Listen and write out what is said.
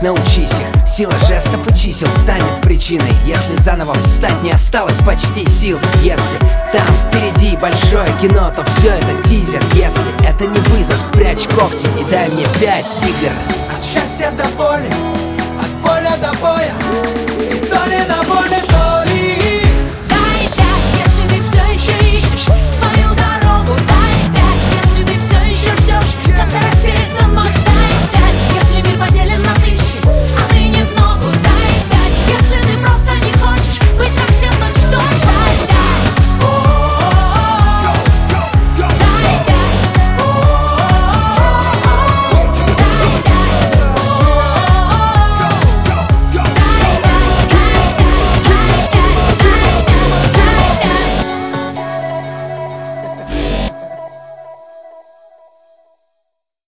Научись их, Сила жестов и чисел станет причиной. Если заново встать не осталось почти сил. Если там впереди большое кино, то все это тизер. Если это не вызов, спрячь когти и дай мне пять тигр. От счастья до боли, от поля до боя.